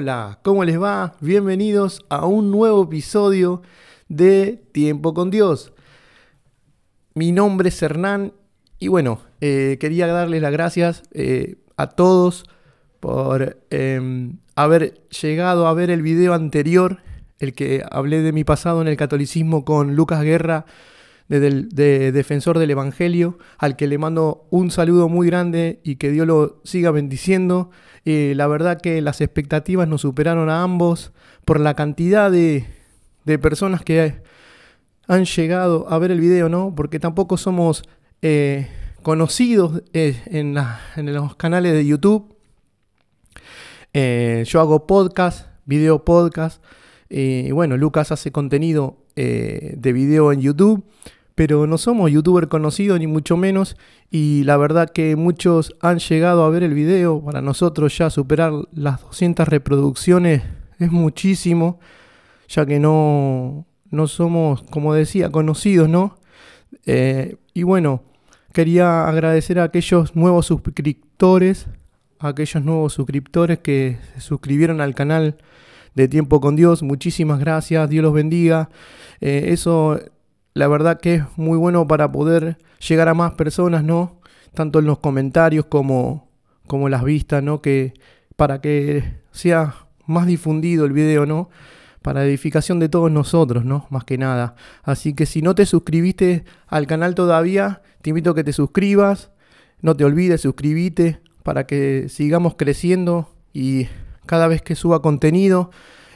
Hola, ¿cómo les va? Bienvenidos a un nuevo episodio de Tiempo con Dios. Mi nombre es Hernán y bueno, eh, quería darles las gracias eh, a todos por em, haber llegado a ver el video anterior, el que hablé de mi pasado en el catolicismo con Lucas Guerra de, Defensor del Evangelio, al que le mando un saludo muy grande y que Dios lo siga bendiciendo. Eh, la verdad que las expectativas nos superaron a ambos por la cantidad de, personas que han llegado a ver el video, ¿no? Porque tampoco somos eh, conocidos eh, en, en, los canales de YouTube. yo hago podcast, video podcast. Y bueno, Lucas hace contenido de video en YouTube pero no somos youtuber conocidos ni mucho menos y la verdad que muchos han llegado a ver el video, para nosotros ya superar las 200 reproducciones es muchísimo, ya que no, no somos, como decía, conocidos, ¿no? Eh, y bueno, quería agradecer a aquellos nuevos suscriptores, aquellos nuevos suscriptores que se suscribieron al canal de Tiempo con Dios, muchísimas gracias, Dios los bendiga. Eh, eso la verdad que es muy bueno para poder llegar a más personas, ¿no? Tanto en los comentarios como, como las vistas, ¿no? Que para que sea más difundido el video, ¿no? Para edificación de todos nosotros, ¿no? Más que nada. Así que si no te suscribiste al canal todavía, te invito a que te suscribas. No te olvides, suscribite para que sigamos creciendo y cada vez que suba contenido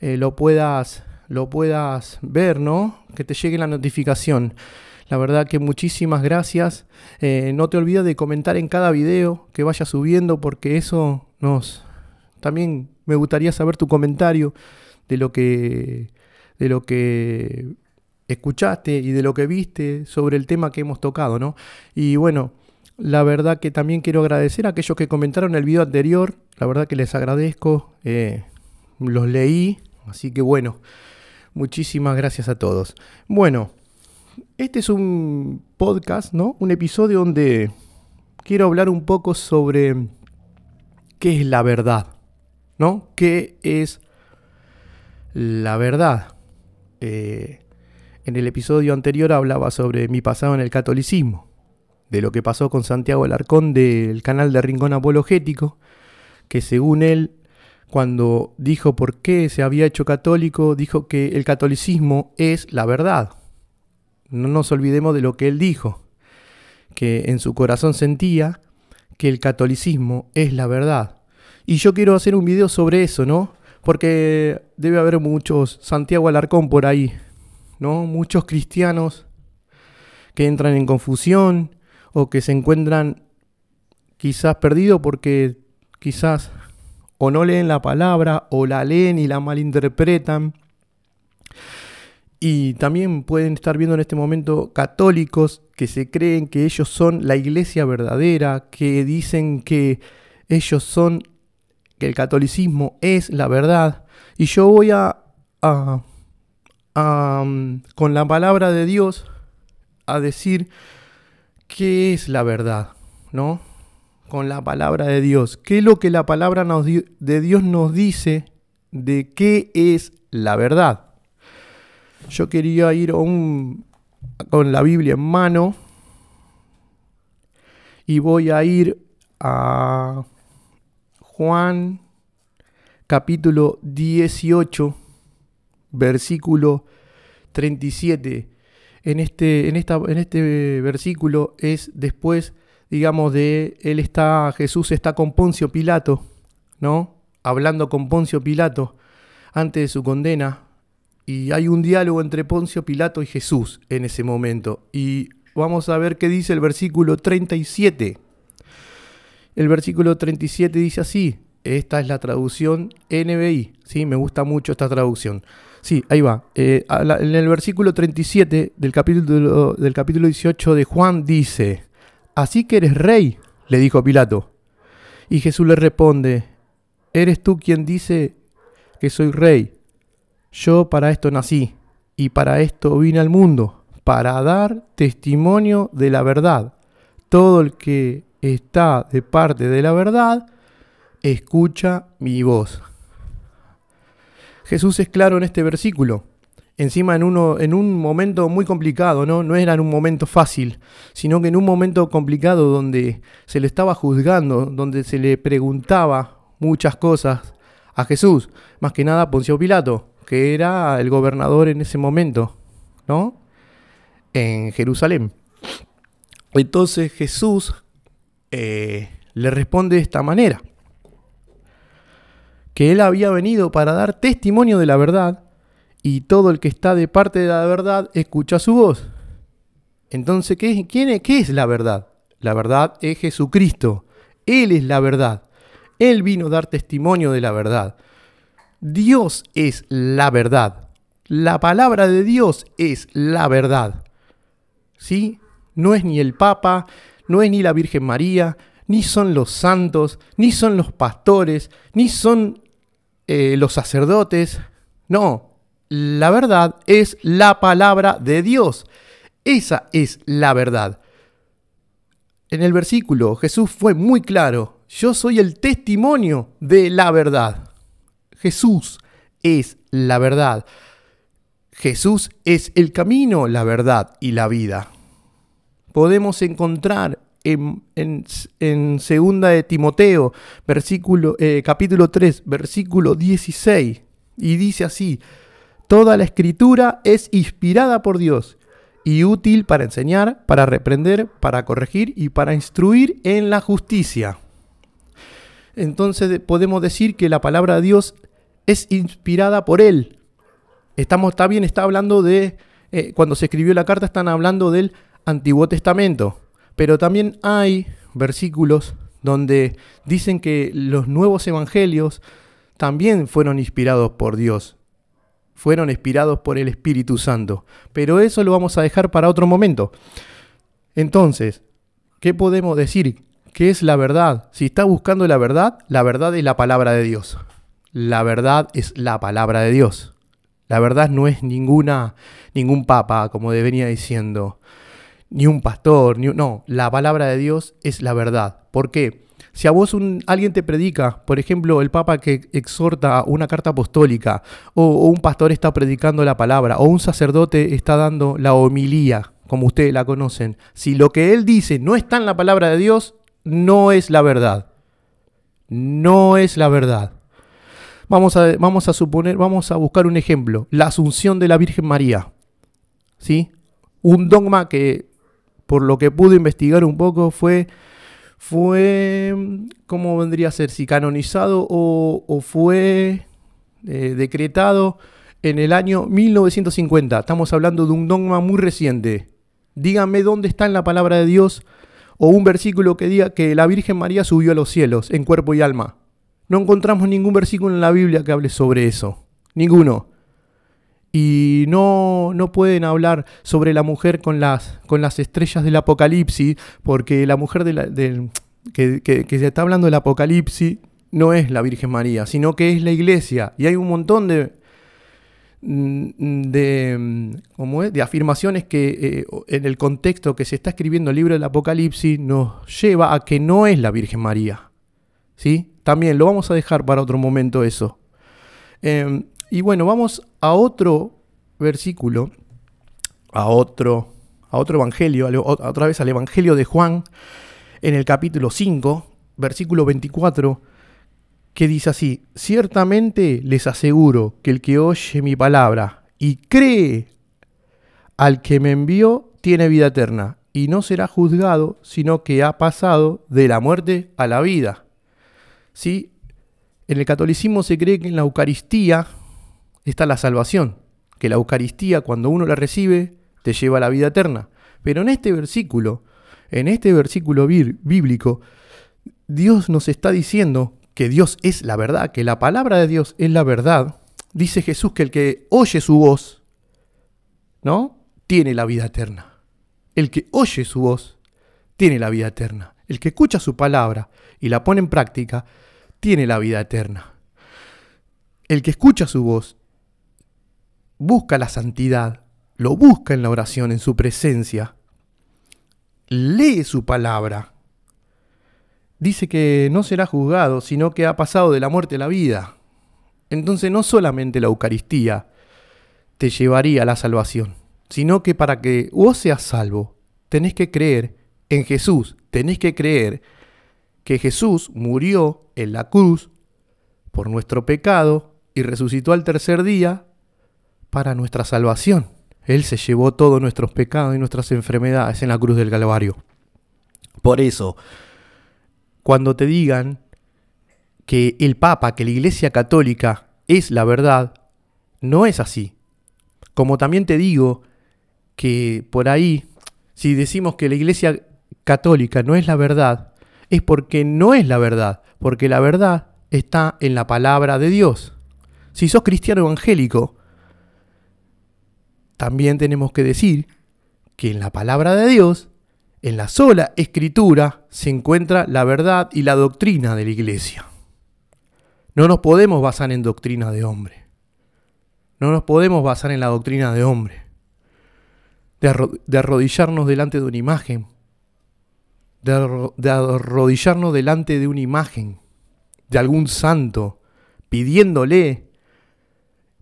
eh, lo puedas lo puedas ver, ¿no? Que te llegue la notificación. La verdad que muchísimas gracias. Eh, no te olvides de comentar en cada video que vaya subiendo porque eso nos... También me gustaría saber tu comentario de lo que, de lo que escuchaste y de lo que viste sobre el tema que hemos tocado, ¿no? Y bueno, la verdad que también quiero agradecer a aquellos que comentaron el video anterior. La verdad que les agradezco. Eh, los leí. Así que bueno. Muchísimas gracias a todos. Bueno, este es un podcast, ¿no? Un episodio donde quiero hablar un poco sobre qué es la verdad, ¿no? ¿Qué es la verdad? Eh, en el episodio anterior hablaba sobre mi pasado en el catolicismo, de lo que pasó con Santiago Alarcón del canal de Rincón Apologético, que según él cuando dijo por qué se había hecho católico, dijo que el catolicismo es la verdad. No nos olvidemos de lo que él dijo, que en su corazón sentía que el catolicismo es la verdad. Y yo quiero hacer un video sobre eso, ¿no? Porque debe haber muchos Santiago Alarcón por ahí, ¿no? Muchos cristianos que entran en confusión o que se encuentran quizás perdidos porque quizás o no leen la palabra, o la leen y la malinterpretan. Y también pueden estar viendo en este momento católicos que se creen que ellos son la iglesia verdadera, que dicen que ellos son, que el catolicismo es la verdad. Y yo voy a, a, a con la palabra de Dios, a decir qué es la verdad, ¿no? Con la palabra de Dios. ¿Qué es lo que la palabra de Dios nos dice de qué es la verdad? Yo quería ir con la Biblia en mano y voy a ir a Juan capítulo 18, versículo 37. En este, en, esta, en este versículo es después digamos, de él está, Jesús está con Poncio Pilato, ¿no? Hablando con Poncio Pilato antes de su condena. Y hay un diálogo entre Poncio Pilato y Jesús en ese momento. Y vamos a ver qué dice el versículo 37. El versículo 37 dice así. Esta es la traducción NBI. ¿sí? Me gusta mucho esta traducción. Sí, ahí va. Eh, en el versículo 37 del capítulo, del capítulo 18 de Juan dice, Así que eres rey, le dijo Pilato. Y Jesús le responde, ¿eres tú quien dice que soy rey? Yo para esto nací y para esto vine al mundo, para dar testimonio de la verdad. Todo el que está de parte de la verdad, escucha mi voz. Jesús es claro en este versículo. Encima en, uno, en un momento muy complicado, ¿no? No era en un momento fácil, sino que en un momento complicado donde se le estaba juzgando, donde se le preguntaba muchas cosas a Jesús. Más que nada Poncio Pilato, que era el gobernador en ese momento, ¿no? En Jerusalén. Entonces Jesús eh, le responde de esta manera, que él había venido para dar testimonio de la verdad y todo el que está de parte de la verdad escucha su voz. Entonces, ¿qué, quién es, ¿qué es la verdad? La verdad es Jesucristo. Él es la verdad. Él vino a dar testimonio de la verdad. Dios es la verdad. La palabra de Dios es la verdad. ¿Sí? No es ni el Papa, no es ni la Virgen María, ni son los santos, ni son los pastores, ni son eh, los sacerdotes. No, la verdad es la palabra de Dios. Esa es la verdad. En el versículo Jesús fue muy claro. Yo soy el testimonio de la verdad. Jesús es la verdad. Jesús es el camino, la verdad y la vida. Podemos encontrar en, en, segunda de Timoteo, versículo, eh, capítulo 3, versículo 16, y dice así, toda la escritura es inspirada por Dios y útil para enseñar, para reprender, para corregir y para instruir en la justicia. Entonces podemos decir que la palabra de Dios es inspirada por Él. Estamos, está bien, está hablando de, eh, cuando se escribió la carta están hablando del Antiguo Testamento. Pero también hay versículos donde dicen que los nuevos evangelios también fueron inspirados por Dios, fueron inspirados por el Espíritu Santo. Pero eso lo vamos a dejar para otro momento. Entonces, ¿qué podemos decir? ¿Qué es la verdad? Si está buscando la verdad, la verdad es la palabra de Dios. La verdad es la palabra de Dios. La verdad no es ninguna, ningún papa, como venía diciendo ni un pastor, ni no, la palabra de Dios es la verdad. ¿Por qué? Si a vos alguien te predica, por ejemplo, el Papa que exhorta una carta apostólica, o, o, un pastor está predicando la palabra, o un sacerdote está dando la homilía, como ustedes la conocen, si lo que él dice no está en la palabra de Dios, no es la verdad. No es la verdad. Vamos a, vamos a suponer, vamos a buscar un ejemplo, la asunción de la Virgen María. ¿Sí? Un dogma que por lo que pude investigar un poco, fue, fue ¿cómo vendría a ser? Si canonizado o, fue eh, decretado en el año 1950. Estamos hablando de un dogma muy reciente. Díganme dónde está en la palabra de Dios o un versículo que diga que la Virgen María subió a los cielos en cuerpo y alma. No encontramos ningún versículo en la Biblia que hable sobre eso. Ninguno y no, no pueden hablar sobre la mujer con las, con las estrellas del Apocalipsis, porque la mujer de la, que, se está hablando del Apocalipsis no es la Virgen María, sino que es la iglesia. Y hay un montón de, mm, de, es? de afirmaciones que eh, en el contexto que se está escribiendo el libro del Apocalipsis nos lleva a que no es la Virgen María. ¿Sí? También lo vamos a dejar para otro momento eso. Em, y bueno, vamos a otro versículo, a otro, a otro evangelio, otra vez al evangelio de Juan, en el capítulo 5, versículo 24, que dice así, ciertamente les aseguro que el que oye mi palabra y cree al que me envió, tiene vida eterna, y no será juzgado, sino que ha pasado de la muerte a la vida. ¿Sí? En el catolicismo se cree que en la Eucaristía está la salvación, que la Eucaristía cuando uno la recibe te lleva a la vida eterna. Pero en este versículo, en este versículo bíblico, Dios nos está diciendo que Dios es la verdad, que la palabra de Dios es la verdad. Dice Jesús que el que oye su voz, ¿no? Tiene la vida eterna. El que oye su voz tiene la vida eterna. El que escucha su palabra y la pone en práctica tiene la vida eterna. El que escucha su voz busca la santidad, lo busca en la oración, en su presencia, lee su palabra, dice que no será juzgado, sino que ha pasado de la muerte a la vida. Entonces no solamente la Eucaristía te llevaría a la salvación, sino que para que vos seas salvo, tenés que creer en Jesús, tenés que creer que Jesús murió en la cruz por nuestro pecado y resucitó al tercer día para nuestra salvación. Él se llevó todos nuestros pecados y nuestras enfermedades en la cruz del Calvario. Por eso, cuando te digan que el Papa, que la Iglesia Católica es la verdad, no es así. Como también te digo que por ahí, si decimos que la Iglesia Católica no es la verdad, es porque no es la verdad, porque la verdad está en la palabra de Dios. Si sos cristiano evangélico, también tenemos que decir que en la palabra de Dios, en la sola escritura, se encuentra la verdad y la doctrina de la iglesia. No nos podemos basar en doctrina de hombre. No nos podemos basar en la doctrina de hombre. De, arrodillarnos delante de una imagen. De, arrodillarnos delante de una imagen. De algún santo. Pidiéndole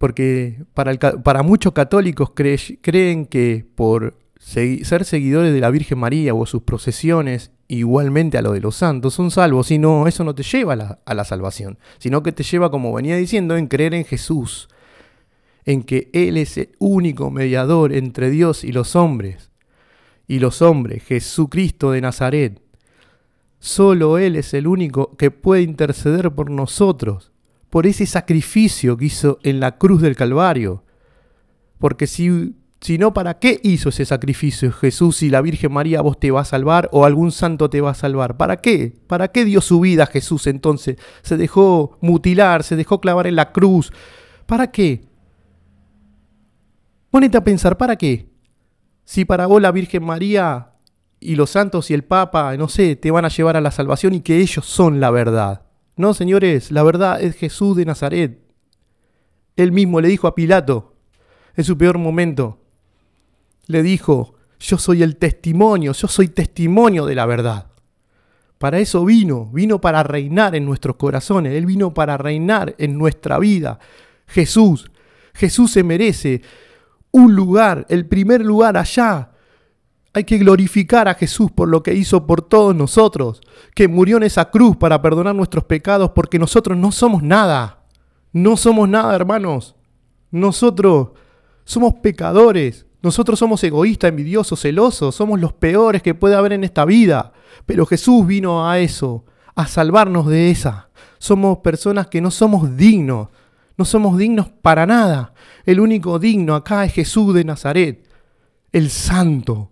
porque para, muchos católicos creen que por ser seguidores de la Virgen María o sus procesiones, igualmente a lo de los santos, son salvos. Y no, eso no te lleva a la, a la salvación, sino que te lleva, como venía diciendo, en creer en Jesús, en que Él es el único mediador entre Dios y los hombres. Y los hombres, Jesucristo de Nazaret. Solo Él es el único que puede interceder por nosotros por ese sacrificio que hizo en la cruz del Calvario. Porque si, si no, ¿para qué hizo ese sacrificio Jesús y la Virgen María vos te va a salvar o algún santo te va a salvar? ¿Para qué? ¿Para qué dio su vida Jesús entonces? Se dejó mutilar, se dejó clavar en la cruz. ¿Para qué? Ponete a pensar, ¿para qué? Si para vos la Virgen María y los santos y el Papa, no sé, te van a llevar a la salvación y que ellos son la verdad. No, señores, la verdad es Jesús de Nazaret. Él mismo le dijo a Pilato, en su peor momento, le dijo, yo soy el testimonio, yo soy testimonio de la verdad. Para eso vino, vino para reinar en nuestros corazones, Él vino para reinar en nuestra vida. Jesús, Jesús se merece un lugar, el primer lugar allá, hay que glorificar a Jesús por lo que hizo por todos nosotros, que murió en esa cruz para perdonar nuestros pecados, porque nosotros no somos nada. No somos nada, hermanos. Nosotros somos pecadores. Nosotros somos egoístas, envidiosos, celosos. Somos los peores que puede haber en esta vida. Pero Jesús vino a eso, a salvarnos de esa. Somos personas que no somos dignos. No somos dignos para nada. El único digno acá es Jesús de Nazaret, el santo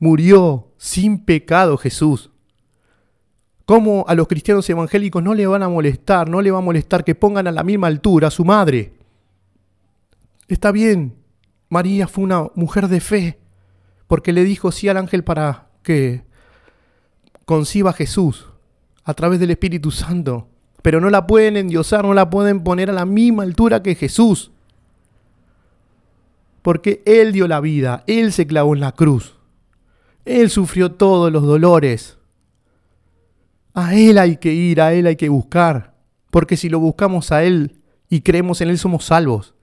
murió sin pecado Jesús. ¿Cómo a los cristianos evangélicos no le van a molestar, no le va a molestar que pongan a la misma altura a su madre? Está bien, María fue una mujer de fe, porque le dijo sí al ángel para que conciba a Jesús a través del Espíritu Santo, pero no la pueden endiosar, no la pueden poner a la misma altura que Jesús, porque Él dio la vida, Él se clavó en la cruz. Él sufrió todos los dolores. A Él hay que ir, a Él hay que buscar, porque si lo buscamos a Él y creemos en Él somos salvos.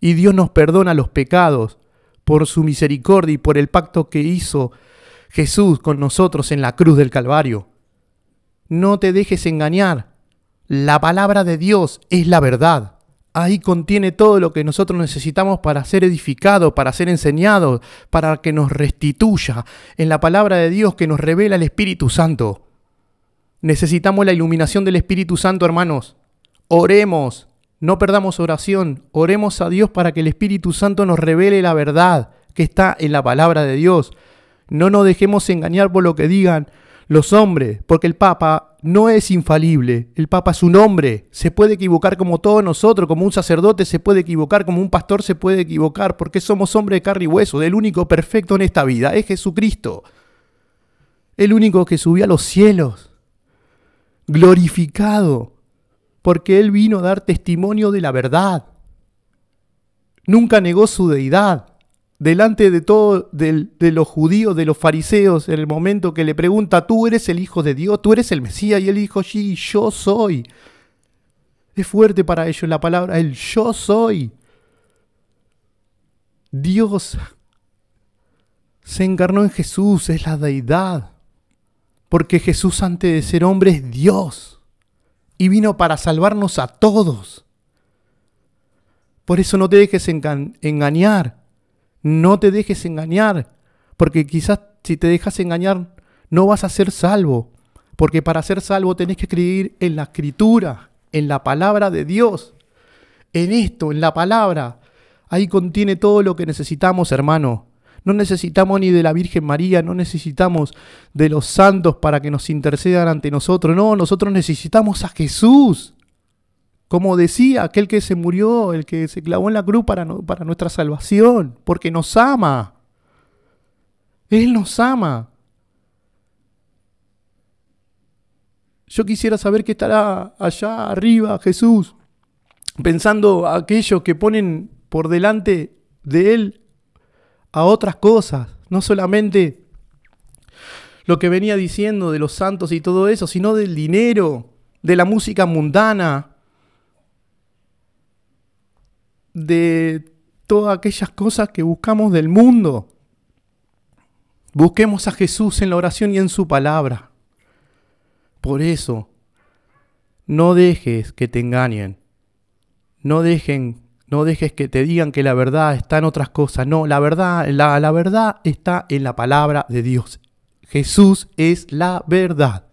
Y Dios nos perdona los pecados por su misericordia y por el pacto que hizo Jesús con nosotros en la cruz del Calvario. No te dejes engañar. La palabra de Dios es la verdad. Ahí contiene todo lo que nosotros necesitamos para ser edificados, para ser enseñados, para que nos restituya en la palabra de Dios que nos revela el Espíritu Santo. Necesitamos la iluminación del Espíritu Santo, hermanos. Oremos, no perdamos oración, oremos a Dios para que el Espíritu Santo nos revele la verdad que está en la palabra de Dios. No nos dejemos engañar por lo que digan los hombres, porque el Papa no es infalible, el Papa es un hombre, se puede equivocar como todos nosotros, como un sacerdote se puede equivocar, como un pastor se puede equivocar, porque somos hombres de carne y hueso, el único perfecto en esta vida es Jesucristo, el único que subió a los cielos, glorificado, porque Él vino a dar testimonio de la verdad, nunca negó su deidad delante de todo de, los judíos, de los fariseos, en el momento que le pregunta, tú eres el Hijo de Dios, tú eres el Mesías, y él dijo, sí, yo soy. Es fuerte para ellos la palabra, el yo soy. Dios se encarnó en Jesús, es la deidad. Porque Jesús antes de ser hombre es Dios. Y vino para salvarnos a todos. Por eso no te dejes engañar. No te dejes engañar. Porque quizás si te dejas engañar no vas a ser salvo. Porque para ser salvo tenés que creer en la escritura, en la palabra de Dios. En esto, en la palabra. Ahí contiene todo lo que necesitamos, hermano. No necesitamos ni de la Virgen María, no necesitamos de los santos para que nos intercedan ante nosotros. No, nosotros necesitamos a Jesús. Como decía aquel que se murió, el que se clavó en la cruz para, para nuestra salvación, porque nos ama. Él nos ama. Yo quisiera saber qué estará allá arriba Jesús, pensando a aquellos que ponen por delante de Él a otras cosas, no solamente lo que venía diciendo de los santos y todo eso, sino del dinero, de la música mundana, de todas aquellas cosas que buscamos del mundo. Busquemos a Jesús en la oración y en su palabra. Por eso, no dejes que te engañen. No dejen no dejes que te digan que la verdad está en otras cosas. No, la verdad, la, la verdad está en la palabra de Dios. Jesús es la verdad.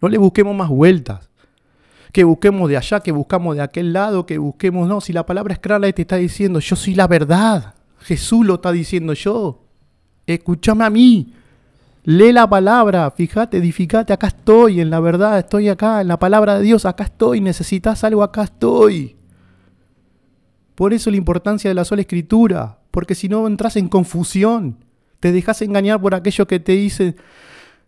No le busquemos más vueltas. Que busquemos de allá, que buscamos de aquel lado, que busquemos. No, si la palabra es clara te está diciendo, yo soy la verdad. Jesús lo está diciendo yo. Escúchame a mí. Lee la palabra, fíjate, edificate, acá estoy, en la verdad, estoy acá, en la palabra de Dios, acá estoy, necesitas algo, acá estoy. Por eso la importancia de la sola escritura, porque si no entras en confusión, te dejas engañar por aquello que te dicen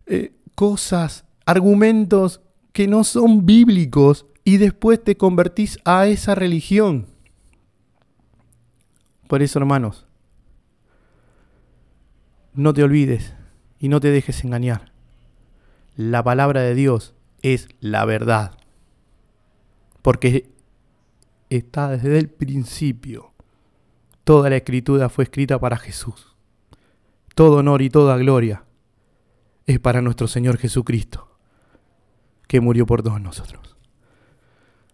eh, cosas, argumentos que no son bíblicos y después te convertís a esa religión. Por eso, hermanos, no te olvides y no te dejes engañar. La palabra de Dios es la verdad. Porque está desde el principio. Toda la escritura fue escrita para Jesús. Todo honor y toda gloria es para nuestro Señor Jesucristo, que murió por todos nosotros.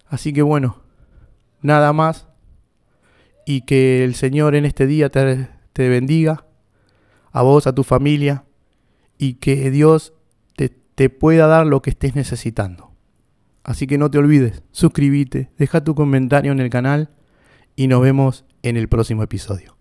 Así que bueno, nada más y que el Señor en este día te, bendiga, a vos, a tu familia, y que Dios te, te pueda dar lo que estés necesitando. Así que no te olvides, suscríbete, deja tu comentario en el canal y nos vemos en el próximo episodio.